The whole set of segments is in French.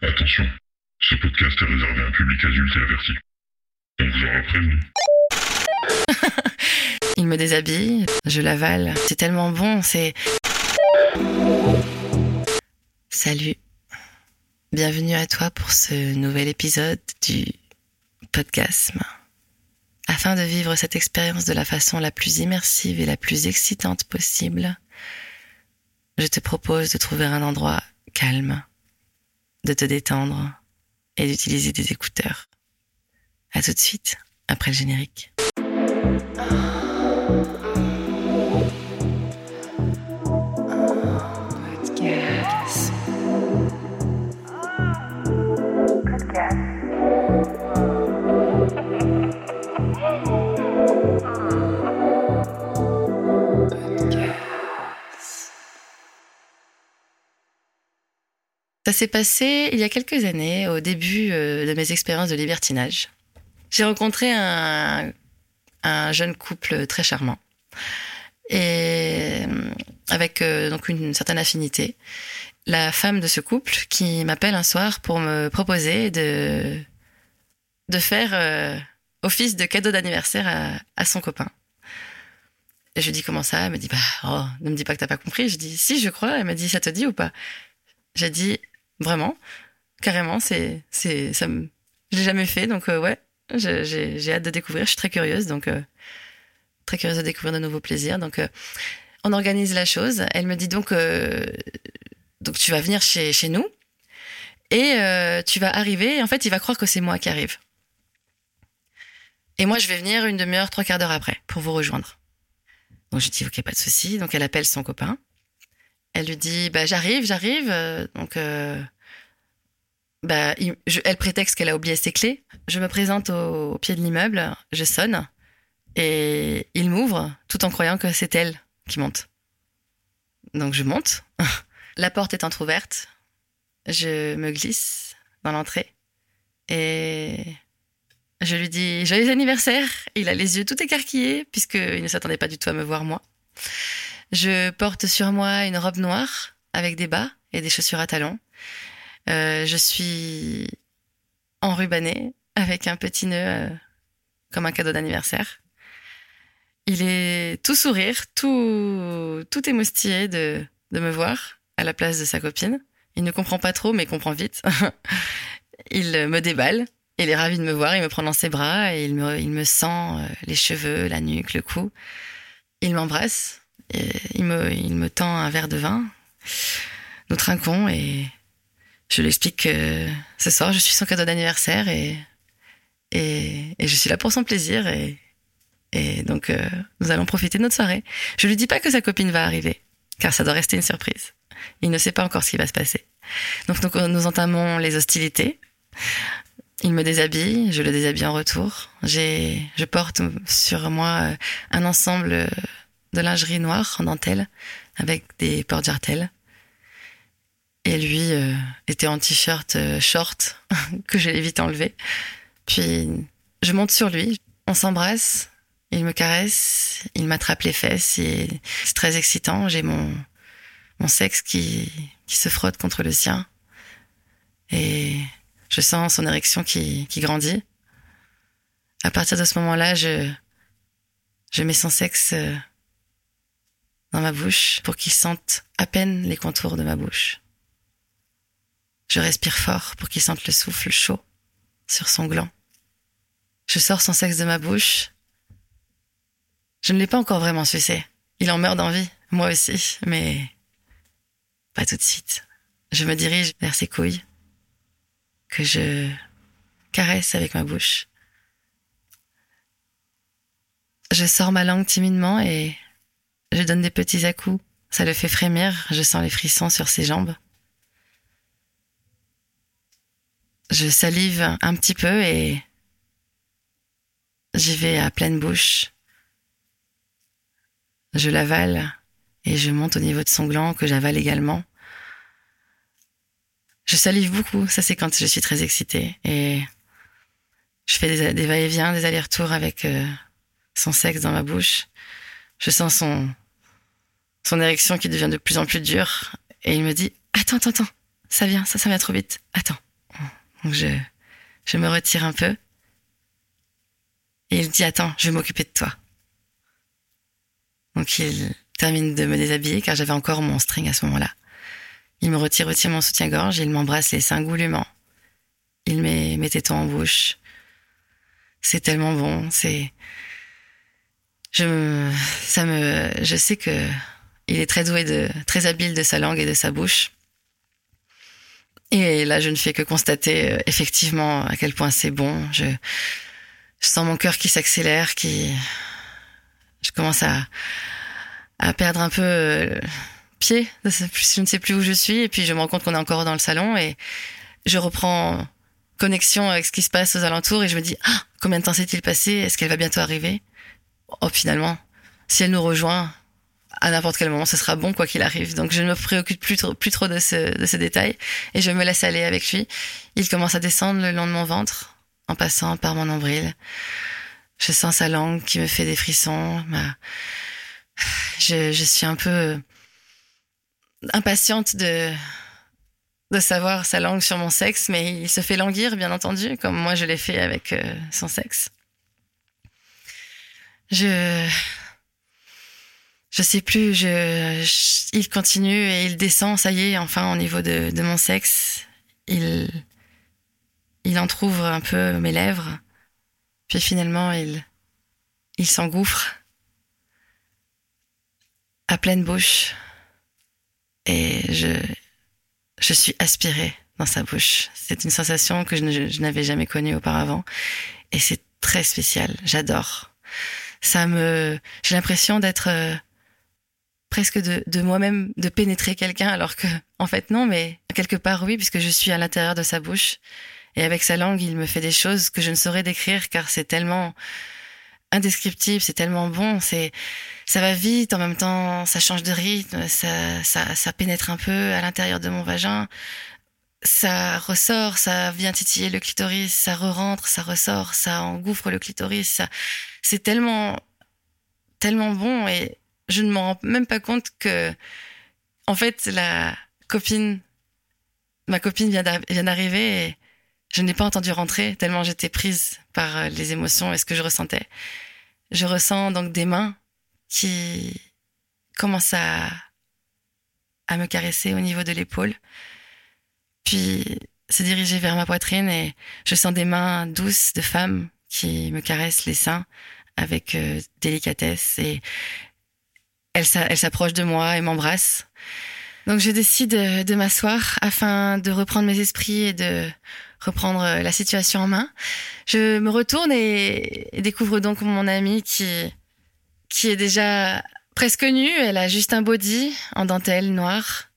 Attention, ce podcast est réservé à un public adulte et averti. On vous aura. Il me déshabille, je l'avale. C'est tellement bon, c'est... Salut. Bienvenue à toi pour ce nouvel épisode du podcast. Afin de vivre cette expérience de la façon la plus immersive et la plus excitante possible, je te propose de trouver un endroit calme, de te détendre et d'utiliser des écouteurs. À tout de suite, après le générique. Ça s'est passé il y a quelques années, au début euh, de mes expériences de libertinage. J'ai rencontré un, un, jeune couple très charmant et euh, avec euh, donc une certaine affinité. La femme de ce couple qui m'appelle un soir pour me proposer de de faire office de cadeau d'anniversaire à, son copain. Et je lui dis comment ça? Elle me dit bah oh, ne me dis pas que t'as pas compris. Je dis si je crois. Elle m'a dit ça te dit ou pas? J'ai dit Vraiment, carrément, c'est, c'est, ça me, je l'ai jamais fait, donc euh, ouais, j'ai, j'ai hâte de découvrir. Je suis très curieuse, donc euh, très curieuse de découvrir de nouveaux plaisirs. Donc, euh, on organise la chose. Elle me dit donc, donc tu vas venir chez chez nous et tu vas arriver. En fait, il va croire que c'est moi qui arrive. Et moi, je vais venir une demi-heure, trois quarts d'heure après pour vous rejoindre. Donc, je dis ok, pas de souci. Donc, elle appelle son copain. Elle lui dit bah j'arrive, j'arrive. Donc euh, bah elle prétexte qu'elle a oublié ses clés. Je me présente au, pied de l'immeuble, je sonne et il m'ouvre tout en croyant que c'est elle qui monte. Donc je monte. La porte est entr'ouverte. Je me glisse dans l'entrée et je lui dis joyeux anniversaire. Il a les yeux tout écarquillés puisqu'il ne s'attendait pas du tout à me voir moi. Je porte sur moi une robe noire avec des bas et des chaussures à talons. Euh, je suis enrubannée avec un petit nœud euh, comme un cadeau d'anniversaire. Il est tout sourire, tout, tout émoustillé de, de me voir à la place de sa copine. Il ne comprend pas trop, mais comprend vite. il me déballe. Il est ravi de me voir. Il me prend dans ses bras et il me, il me sent euh, les cheveux, la nuque, le cou. Il m'embrasse il me, il me tend un verre de vin. Nous trinquons et je lui explique que ce soir, je suis son cadeau d'anniversaire et, et, et, je suis là pour son plaisir et, et donc euh, nous allons profiter de notre soirée. Je lui dis pas que sa copine va arriver, car ça doit rester une surprise. Il ne sait pas encore ce qui va se passer. Donc, nous entamons les hostilités. Il me déshabille, je le déshabille en retour. J'ai, je porte sur moi un ensemble de lingerie noire en dentelle avec des porte-jartelles. Et lui euh, était en t-shirt euh, short que j'ai vite enlevé. Puis je monte sur lui, on s'embrasse, il me caresse, il m'attrape les fesses et c'est très excitant. J'ai mon mon sexe qui qui se frotte contre le sien et je sens son érection qui qui grandit. À partir de ce moment-là, je je mets son sexe euh, dans ma bouche pour qu'il sente à peine les contours de ma bouche. Je respire fort pour qu'il sente le souffle chaud sur son gland. Je sors son sexe de ma bouche. Je ne l'ai pas encore vraiment sucé. Il en meurt d'envie, moi aussi, mais pas tout de suite. Je me dirige vers ses couilles, que je caresse avec ma bouche. Je sors ma langue timidement et je donne des petits à-coups. Ça le fait frémir. Je sens les frissons sur ses jambes. Je salive un petit peu et j'y vais à pleine bouche. Je l'avale et je monte au niveau de son gland que j'avale également. Je salive beaucoup, ça c'est quand je suis très excitée et je fais des, va-et-vient, des allers-retours avec euh, son sexe dans ma bouche. Je sens son, son érection qui devient de plus en plus dure. Et il me dit, attends, attends, attends. Ça vient, ça, ça vient trop vite. Attends. Donc je, je me retire un peu. Et il dit Attends, je vais m'occuper de toi. Donc il termine de me déshabiller car j'avais encore mon string à ce moment-là. Il me retire aussi mon soutien-gorge, il m'embrasse les seins goulûment. Il met mes tétons en bouche. C'est tellement bon, c'est je ça me je sais que il est très doué de très habile de sa langue et de sa bouche. Et là, je ne fais que constater euh, effectivement à quel point c'est bon. Je, je sens mon cœur qui s'accélère, qui je commence à à perdre un peu euh, pied. Je ne sais plus où je suis et puis je me rends compte qu'on est encore dans le salon et je reprends connexion avec ce qui se passe aux alentours et je me dis ah combien de temps s'est-il passé? Est-ce qu'elle va bientôt arriver? Oh finalement, si elle nous rejoint à n'importe quel moment, ce sera bon quoi qu'il arrive. Donc je ne me préoccupe plus trop, plus trop de ce de ces détails et je me laisse aller avec lui. Il commence à descendre le long de mon ventre en passant par mon nombril. Je sens sa langue qui me fait des frissons. Je, je suis un peu impatiente de de savoir sa langue sur mon sexe, mais il se fait languir, bien entendu, comme moi je l'ai fait avec euh, son sexe. Je, je sais plus, je, il continue et il descend, ça y est, enfin au niveau de, mon sexe, il, il entr'ouvre un peu mes lèvres, puis finalement il, il s'engouffre à pleine bouche et je, je suis aspirée dans sa bouche. C'est une sensation que je n'avais jamais connue auparavant et c'est très spécial. J'adore. Ça me, j'ai l'impression d'être euh, presque de, de moi-même, de pénétrer quelqu'un, alors que, en fait, non, mais quelque part, oui, puisque je suis à l'intérieur de sa bouche. Et avec sa langue, il me fait des choses que je ne saurais décrire car c'est tellement indescriptible, c'est tellement bon, c'est, ça va vite, en même temps, ça change de rythme, ça, ça, ça pénètre un peu à l'intérieur de mon vagin, ça ressort, ça vient titiller le clitoris, ça re-rentre, ça ressort, ça engouffre le clitoris, ça, c'est tellement, tellement bon et je ne m'en rends même pas compte que, en fait, la copine, ma copine vient d'arriver et je n'ai pas entendu rentrer tellement j'étais prise par les émotions et ce que je ressentais. Je ressens donc des mains qui commencent à, à me caresser au niveau de l'épaule, puis se diriger vers ma poitrine et je sens des mains douces de femmes qui me caressent les seins avec euh, délicatesse et elle, elle s'approche de moi et m'embrasse. Donc je décide de, m'asseoir afin de reprendre mes esprits et de reprendre la situation en main. Je me retourne et, et découvre donc mon amie qui qui est déjà presque nue. Elle a juste un body en dentelle noire,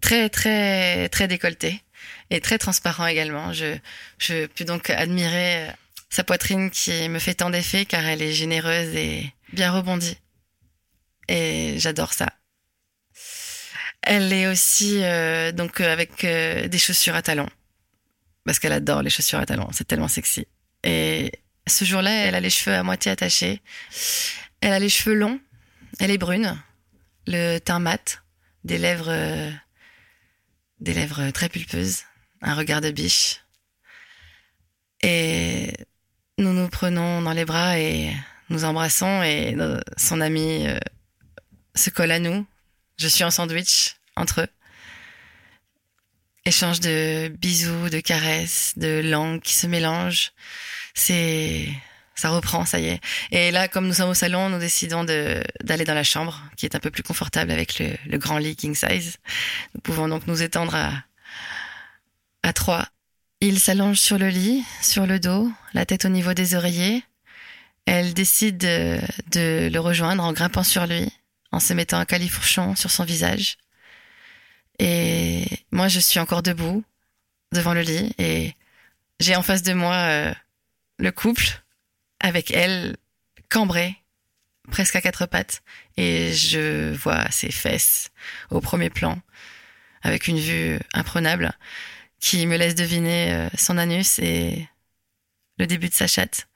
très très très décolleté et très transparent également. Je je peux donc admirer sa poitrine qui me fait tant d'effet car elle est généreuse et bien rebondie. Et j'adore ça. Elle est aussi euh, donc avec euh, des chaussures à talons parce qu'elle adore les chaussures à talons. C'est tellement sexy. Et ce jour-là, elle a les cheveux à moitié attachés. Elle a les cheveux longs. Elle est brune, le teint mat, des lèvres, euh, des lèvres très pulpeuses, un regard de biche. Et nous nous prenons dans les bras et nous embrassons et son ami euh, se colle à nous. Je suis en sandwich entre eux. Échange de bisous, de caresses, de langues qui se mélangent. C'est, ça reprend, ça y est. Et là, comme nous sommes au salon, nous décidons d'aller dans la chambre, qui est un peu plus confortable avec le, le grand lit king size. Nous pouvons donc nous étendre à, à trois. Il s'allonge sur le lit, sur le dos, la tête au niveau des oreillers. Elle décide de, de le rejoindre en grimpant sur lui, en se mettant un califourchon sur son visage. Et moi, je suis encore debout devant le lit et j'ai en face de moi euh, le couple avec elle cambrée, presque à quatre pattes, et je vois ses fesses au premier plan, avec une vue imprenable, qui me laisse deviner euh, son anus et le début de sa chatte.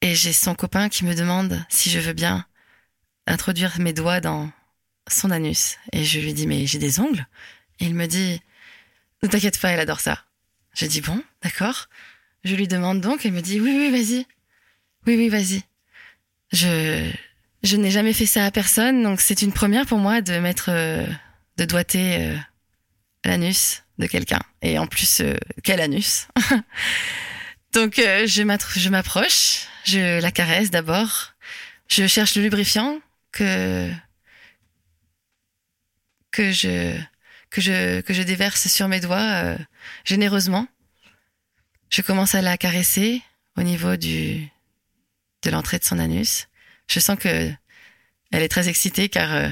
Et j'ai son copain qui me demande si je veux bien introduire mes doigts dans son anus. Et je lui dis, mais j'ai des ongles. Et il me dit, ne t'inquiète pas, elle adore ça. Je dis bon, d'accord. Je lui demande donc, elle me dit oui, oui, vas-y. Oui, oui, vas-y. Je, je n'ai jamais fait ça à personne, donc c'est une première pour moi de mettre, euh, de doigter euh, l'anus de quelqu'un. Et en plus, euh, quel anus? Donc je m'approche, je la caresse d'abord, je cherche le lubrifiant que que je que je que je déverse sur mes doigts généreusement. Je commence à la caresser au niveau du de l'entrée de son anus. Je sens que elle est très excitée car euh,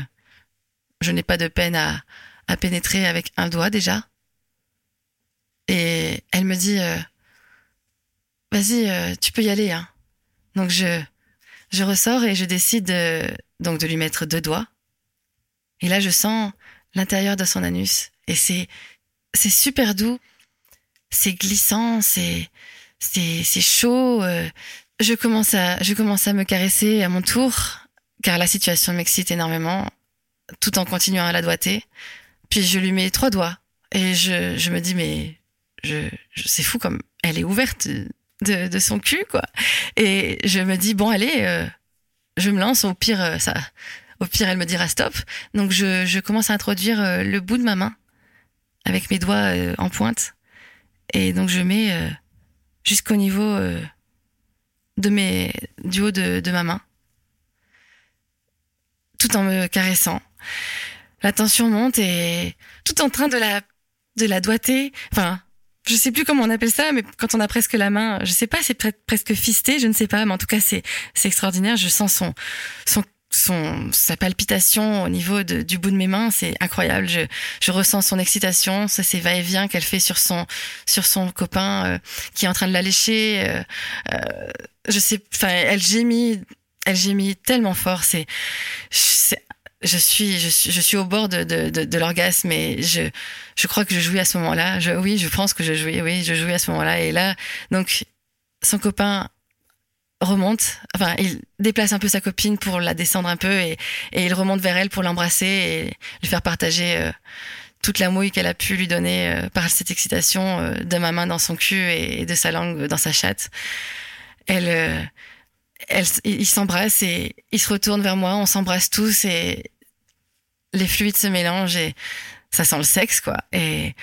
je n'ai pas de peine à à pénétrer avec un doigt déjà. Et elle me dit euh, vas-y, euh, tu peux y aller. Hein. Donc je, je ressors et je décide de, donc de lui mettre deux doigts. Et là, je sens l'intérieur de son anus et c'est, c'est super doux, c'est glissant, c'est, c'est, c'est chaud. euh. Je commence à, je commence à me caresser à mon tour car la situation m'excite énormément, tout en continuant à la doigter. Puis je lui mets trois doigts et je, je me dis mais je, c'est fou comme elle est ouverte de, de son cul, quoi. Et je me dis, bon, allez, euh, je me lance, au pire, euh, ça, au pire, elle me dira stop. Donc, je, je commence à introduire le bout de ma main avec mes doigts en pointe. Et donc, je mets euh, jusqu'au niveau euh, de mes, du haut de, de ma main, tout en me caressant. La tension monte et tout en train de la, de la doigter. Enfin, je sais plus comment on appelle ça, mais quand on a presque la main, je sais pas, c'est presque fisté, je ne sais pas, mais en tout cas c'est c'est extraordinaire. Je sens son son son sa palpitation au niveau de, du bout de mes mains, c'est incroyable. Je je ressens son excitation, ça c'est va-et-vient qu'elle fait sur son sur son copain euh, qui est en train de la lécher. Euh, euh, je sais, enfin elle gémit, elle gémit tellement fort, c'est je suis, je suis, je suis au bord de, de, de, de l'orgasme et je, je crois que je jouis à ce moment-là. Je, oui, je pense que je jouis, oui, je jouis à ce moment-là. Et là, donc, son copain remonte, enfin, il déplace un peu sa copine pour la descendre un peu et, et il remonte vers elle pour l'embrasser et lui faire partager euh, toute la mouille qu'elle a pu lui donner euh, par cette excitation euh, de ma main dans son cul et, et de sa langue dans sa chatte. Elle, elle, ils s'embrassent et ils se retournent vers moi, on s'embrasse tous et les fluides se mélangent et ça sent le sexe quoi. Et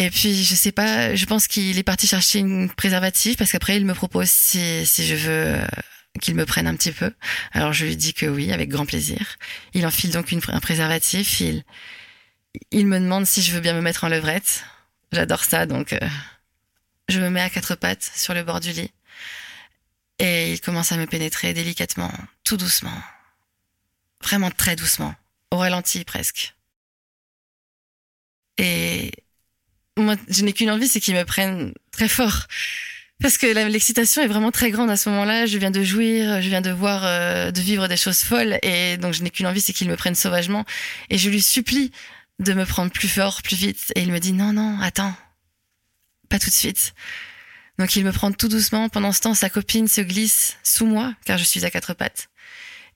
et puis je sais pas, je pense qu'il est parti chercher une préservatif parce qu'après il me propose si je veux euh, qu'il me prenne un petit peu. Alors je lui dis que oui, avec grand plaisir. Il enfile donc une, un préservatif. Il il me demande si je veux bien me mettre en levrette. J'adore ça donc euh, je me mets à quatre pattes sur le bord du lit. Et il commence à me pénétrer délicatement, tout doucement. Vraiment très doucement. Au ralenti presque. Et moi, je n'ai qu'une envie, c'est qu'il me prenne très fort. Parce que l'excitation est vraiment très grande à ce moment-là. Je viens de jouir, je viens de voir, euh, de vivre des choses folles. Et donc, je n'ai qu'une envie, c'est qu'il me prenne sauvagement. Et je lui supplie de me prendre plus fort, plus vite. Et il me dit, non, non, attends. Pas tout de suite. Donc il me prend tout doucement. Pendant ce temps, sa copine se glisse sous moi, car je suis à quatre pattes.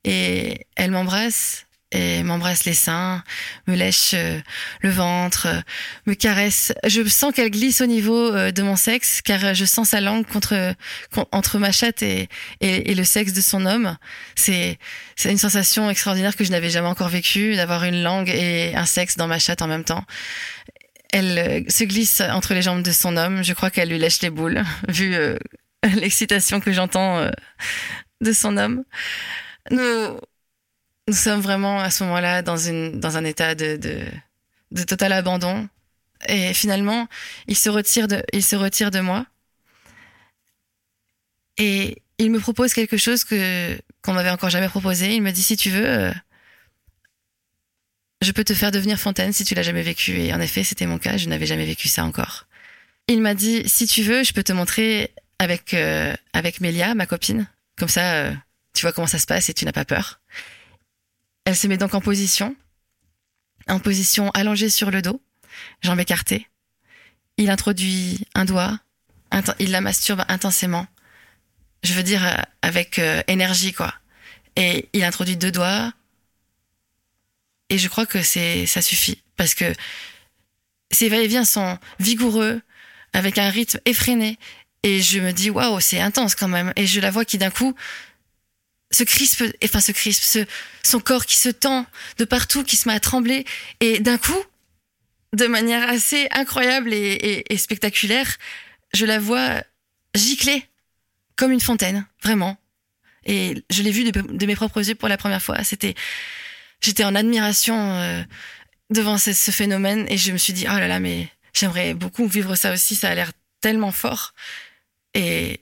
Et elle m'embrasse, et m'embrasse les seins, me lèche euh, le ventre, euh, me caresse. Je sens qu'elle glisse au niveau euh, de mon sexe, car je sens sa langue contre, con- entre ma chatte et, et, le sexe de son homme. C'est une sensation extraordinaire que je n'avais jamais encore vécue, d'avoir une langue et un sexe dans ma chatte en même temps. Elle se glisse entre les jambes de son homme. Je crois qu'elle lui lèche les boules, vu l'excitation que j'entends de son homme. Nous, nous sommes vraiment à ce moment-là dans, dans un état de, de, de total abandon. Et finalement, il se retire de, il se retire de moi. Et il me propose quelque chose que qu'on m'avait encore jamais proposé. Il me dit si tu veux, euh, je peux te faire devenir fontaine si tu l'as jamais vécu. Et en effet, c'était mon cas. Je n'avais jamais vécu ça encore. Il m'a dit si tu veux, je peux te montrer avec euh, avec Mélia, ma copine. Comme ça, euh, tu vois comment ça se passe et tu n'as pas peur. Elle se met donc en position, en position allongée sur le dos, jambes écartées. Il introduit un doigt, il la masturbe intensément. Je veux dire euh, avec euh, énergie quoi. Et il introduit deux doigts. Et je crois que c'est ça suffit parce que ses va-et-vient sont vigoureux, avec un rythme effréné. Et je me dis, waouh, c'est intense quand même. Et je la vois qui d'un coup se crispe, enfin se crispe, ce, son corps qui se tend de partout, qui se met à trembler. Et d'un coup, de manière assez incroyable et, spectaculaire, je la vois gicler comme une fontaine, vraiment. Et je l'ai vu de, mes propres yeux pour la première fois. C'était, j'étais en admiration euh, devant ce, ce, phénomène et je me suis dit, oh là là, mais j'aimerais beaucoup vivre ça aussi. Ça a l'air tellement fort. Et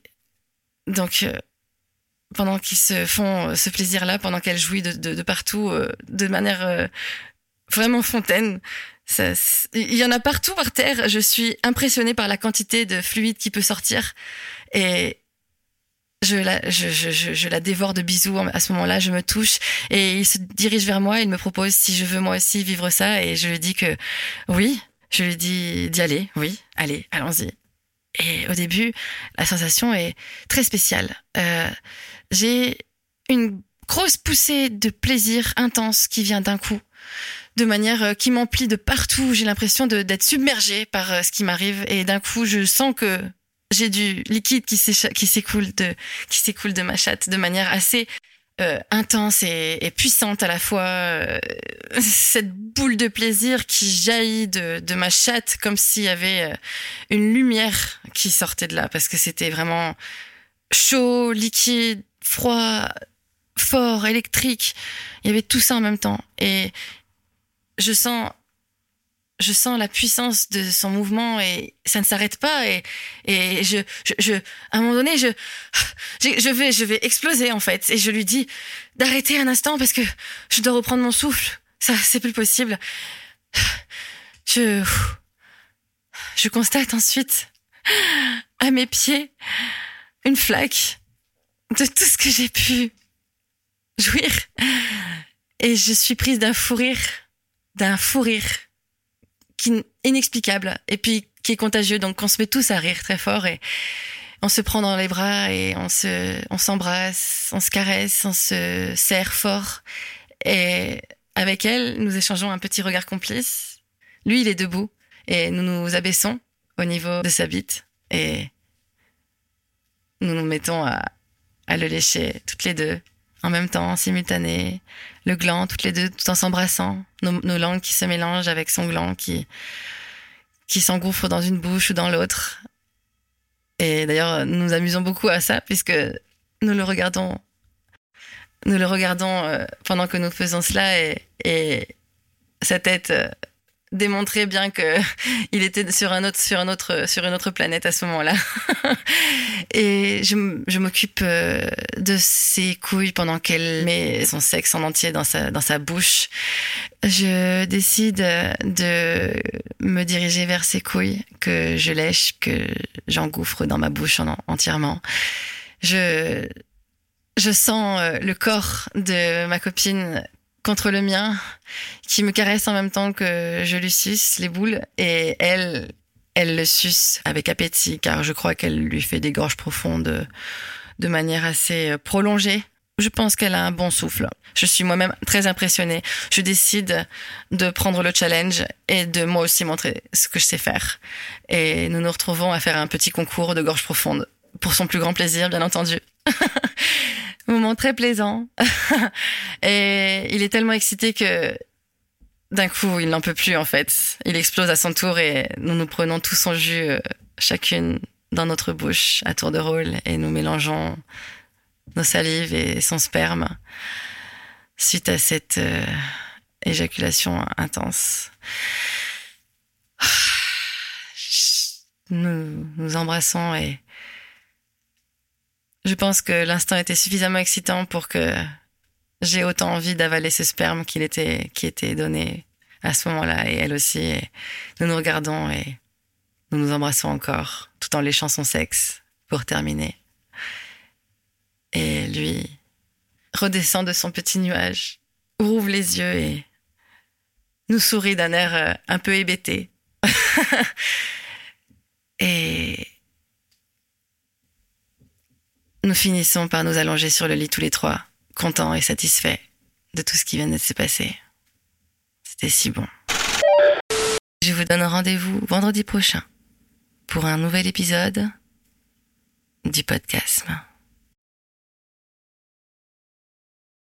donc, euh, pendant qu'ils se font ce plaisir-là, pendant qu'elle jouit de, partout, euh, de manière euh, vraiment fontaine, il y en a partout par terre. Je suis impressionnée par la quantité de fluide qui peut sortir. Et je la, dévore de bisous à ce moment-là, je me touche et il se dirige vers moi, il me propose si je veux moi aussi vivre ça et je lui dis que oui, je lui dis d'y aller, oui, allez, allons-y. Et au début, la sensation est très spéciale. Euh, j'ai une grosse poussée de plaisir intense qui vient d'un coup, de manière euh, qui m'emplit de partout. J'ai l'impression d'être submergée par euh, ce qui m'arrive et d'un coup, je sens que j'ai du liquide qui s'écoule de ma chatte de manière assez euh, intense et, puissante à la fois. Cette boule de plaisir qui jaillit de, de ma chatte comme s'il y avait une lumière qui sortait de là parce que c'était vraiment chaud, liquide, froid, fort, électrique. Il y avait tout ça en même temps. Et je sens je sens la puissance de son mouvement et ça ne s'arrête pas. Et et je, je, je à un moment donné je je vais je vais exploser en fait. Et je lui dis d'arrêter un instant parce que je dois reprendre mon souffle. Ça c'est plus possible. Je je constate ensuite à mes pieds une flaque de tout ce que j'ai pu jouir et je suis prise d'un fou rire d'un fou rire qui inexplicable et puis qui est contagieux. Donc on se met tous à rire très fort et on se prend dans les bras et on se, on s'embrasse, on se caresse, on se serre fort. Et avec elle, nous échangeons un petit regard complice. Lui, il est debout et nous nous abaissons au niveau de sa bite et nous nous mettons à, à le lécher toutes les deux en même temps, simultané, le gland, toutes les deux, tout en s'embrassant, nos, langues qui se mélangent avec son gland qui, qui s'engouffre dans une bouche ou dans l'autre. Et d'ailleurs, nous nous amusons beaucoup à ça puisque nous le regardons, nous le regardons euh, pendant que nous faisons cela et, et sa tête euh, démontrer bien que il était sur un autre sur un autre sur une autre planète à ce moment-là. et je, je m'occupe euh, de ses couilles pendant qu'elle met son sexe en entier dans sa dans sa bouche. Je décide de me diriger vers ses couilles que je lèche, que j'engouffre dans ma bouche en, entièrement. Je je sens euh, le corps de ma copine contre le mien, qui me caresse en même temps que je lui suce les boules, et elle, elle le suce avec appétit, car je crois qu'elle lui fait des gorges profondes de manière assez prolongée. Je pense qu'elle a un bon souffle. Je suis moi-même très impressionnée. Je décide de prendre le challenge et de moi aussi montrer ce que je sais faire. Et nous nous retrouvons à faire un petit concours de gorge profonde. Pour son plus grand plaisir, bien entendu. moment très plaisant. et il est tellement excité que d'un coup, il n'en peut plus en fait. Il explose à son tour et nous nous prenons tout son jus, euh, chacune dans notre bouche, à tour de rôle, et nous mélangeons nos salives et son sperme suite à cette euh, éjaculation intense. Nous nous embrassons et je pense que l'instant était suffisamment excitant pour que j'ai autant envie d'avaler ce sperme qu'il était, qui était donné à ce moment-là, et elle aussi. Nous nous regardons et nous nous embrassons encore, tout en léchant son sexe, pour terminer. Et lui redescend de son petit nuage, rouvre les yeux et nous sourit d'un air euh, un peu hébété. et nous finissons par nous allonger sur le lit tous les trois, contents et satisfaits de tout ce qui vient de se passer. C'était si bon. Je vous donne rendez-vous vendredi prochain pour un nouvel épisode du podcast.